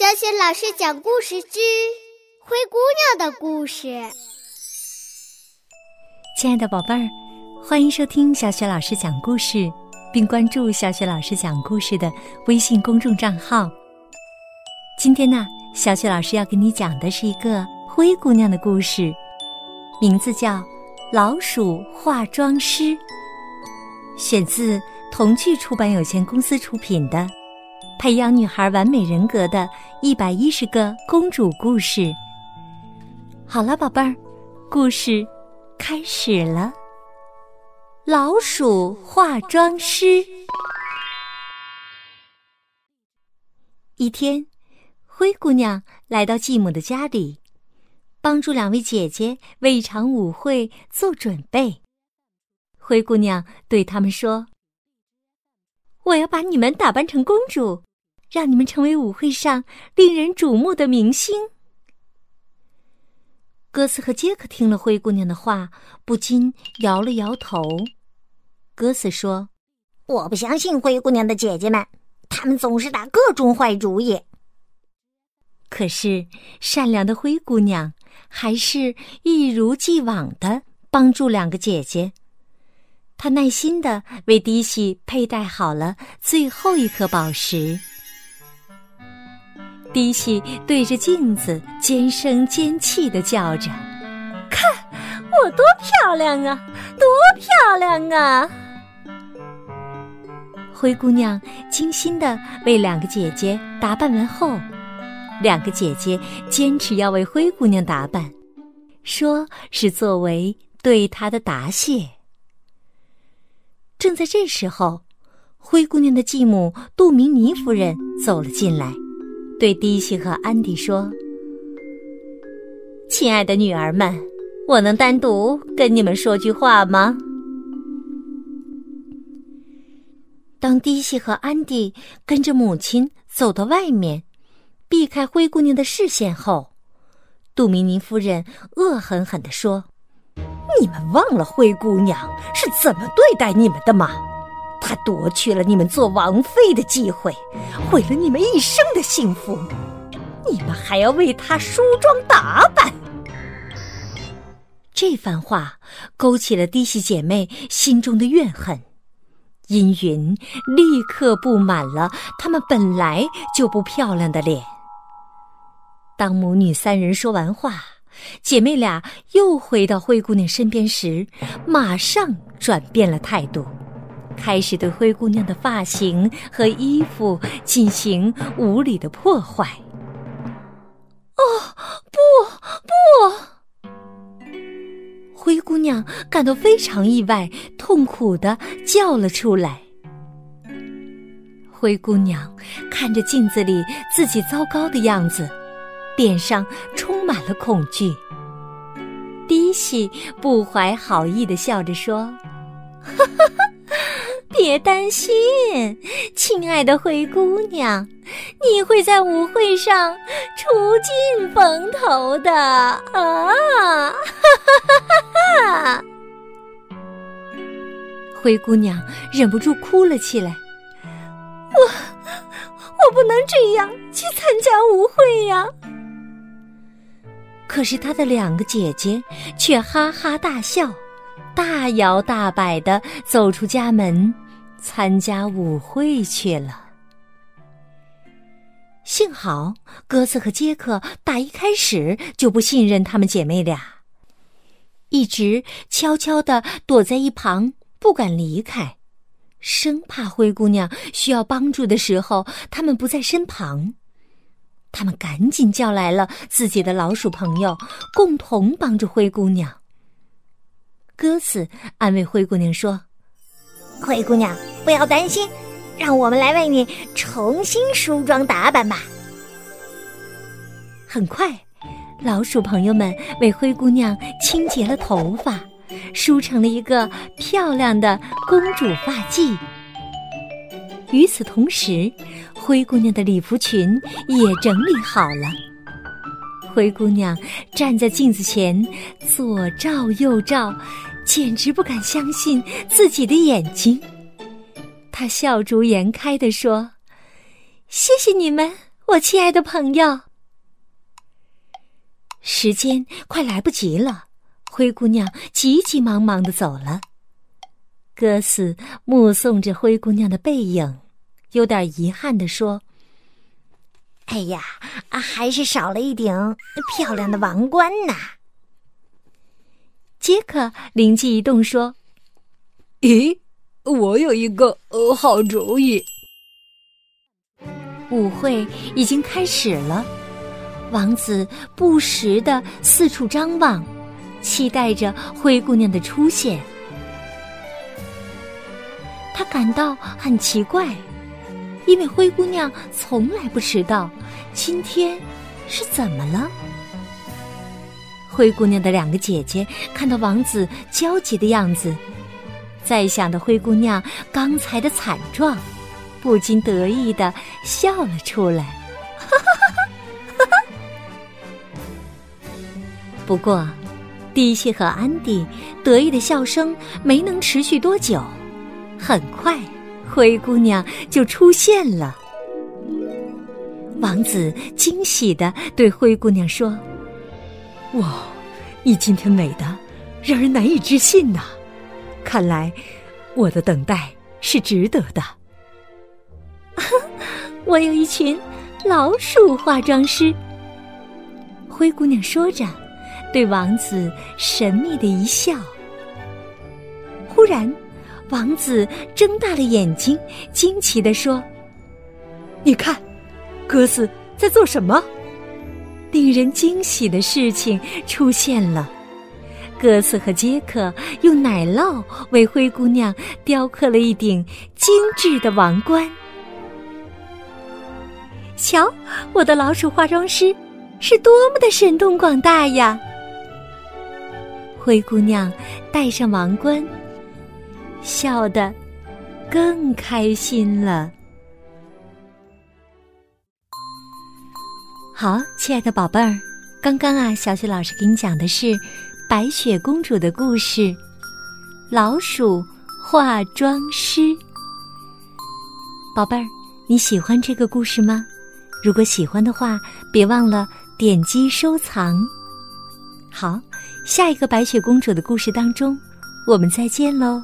小雪老师讲故事之《灰姑娘的故事》。亲爱的宝贝儿，欢迎收听小雪老师讲故事，并关注小雪老师讲故事的微信公众账号。今天呢，小雪老师要给你讲的是一个灰姑娘的故事，名字叫《老鼠化妆师》，选自童趣出版有限公司出品的。培养女孩完美人格的一百一十个公主故事。好了，宝贝儿，故事开始了。老鼠化妆师。一天，灰姑娘来到继母的家里，帮助两位姐姐为一场舞会做准备。灰姑娘对他们说：“我要把你们打扮成公主。”让你们成为舞会上令人瞩目的明星。哥斯和杰克听了灰姑娘的话，不禁摇了摇头。哥斯说：“我不相信灰姑娘的姐姐们，她们总是打各种坏主意。”可是善良的灰姑娘还是一如既往的帮助两个姐姐。她耐心的为迪西佩戴好了最后一颗宝石。迪西对着镜子尖声尖气的叫着：“看我多漂亮啊，多漂亮啊！”灰姑娘精心的为两个姐姐打扮完后，两个姐姐坚持要为灰姑娘打扮，说是作为对她的答谢。正在这时候，灰姑娘的继母杜明尼夫人走了进来。对迪西和安迪说：“亲爱的女儿们，我能单独跟你们说句话吗？”当迪西和安迪跟着母亲走到外面，避开灰姑娘的视线后，杜明尼夫人恶狠狠地说：“你们忘了灰姑娘是怎么对待你们的吗？”他夺去了你们做王妃的机会，毁了你们一生的幸福，你们还要为他梳妆打扮。这番话勾起了嫡系姐妹心中的怨恨，阴云立刻布满了她们本来就不漂亮的脸。当母女三人说完话，姐妹俩又回到灰姑娘身边时，马上转变了态度。开始对灰姑娘的发型和衣服进行无理的破坏。哦，不不！灰姑娘感到非常意外，痛苦的叫了出来。灰姑娘看着镜子里自己糟糕的样子，脸上充满了恐惧。迪西不怀好意的笑着说：“哈哈哈。”别担心，亲爱的灰姑娘，你会在舞会上出尽风头的啊！哈哈哈哈！灰姑娘忍不住哭了起来。我，我不能这样去参加舞会呀！可是她的两个姐姐却哈哈大笑。大摇大摆的走出家门，参加舞会去了。幸好鸽子和杰克打一开始就不信任她们姐妹俩，一直悄悄的躲在一旁，不敢离开，生怕灰姑娘需要帮助的时候他们不在身旁。他们赶紧叫来了自己的老鼠朋友，共同帮助灰姑娘。鸽子安慰灰姑娘说：“灰姑娘，不要担心，让我们来为你重新梳妆打扮吧。”很快，老鼠朋友们为灰姑娘清洁了头发，梳成了一个漂亮的公主发髻。与此同时，灰姑娘的礼服裙也整理好了。灰姑娘站在镜子前，左照右照。简直不敢相信自己的眼睛，他笑逐颜开地说：“谢谢你们，我亲爱的朋友。时间快来不及了，灰姑娘急急忙忙的走了。哥斯目送着灰姑娘的背影，有点遗憾地说：“哎呀，还是少了一顶漂亮的王冠呢。”杰克灵机一动说：“咦，我有一个呃好主意。”舞会已经开始了。王子不时的四处张望，期待着灰姑娘的出现。他感到很奇怪，因为灰姑娘从来不迟到，今天是怎么了？灰姑娘的两个姐姐看到王子焦急的样子，在想的灰姑娘刚才的惨状，不禁得意的笑了出来。不过，迪西和安迪得意的笑声没能持续多久，很快，灰姑娘就出现了。王子惊喜的对灰姑娘说：“哇，你今天美的让人难以置信呐！看来我的等待是值得的。我有一群老鼠化妆师。”灰姑娘说着。对王子神秘的一笑。忽然，王子睁大了眼睛，惊奇地说：“你看，鸽子在做什么？”令人惊喜的事情出现了。哥斯和杰克用奶酪为灰姑娘雕刻了一顶精致的王冠。瞧，我的老鼠化妆师是多么的神通广大呀！灰姑娘戴上王冠，笑得更开心了。好，亲爱的宝贝儿，刚刚啊，小雪老师给你讲的是白雪公主的故事——老鼠化妆师。宝贝儿，你喜欢这个故事吗？如果喜欢的话，别忘了点击收藏。好。下一个白雪公主的故事当中，我们再见喽。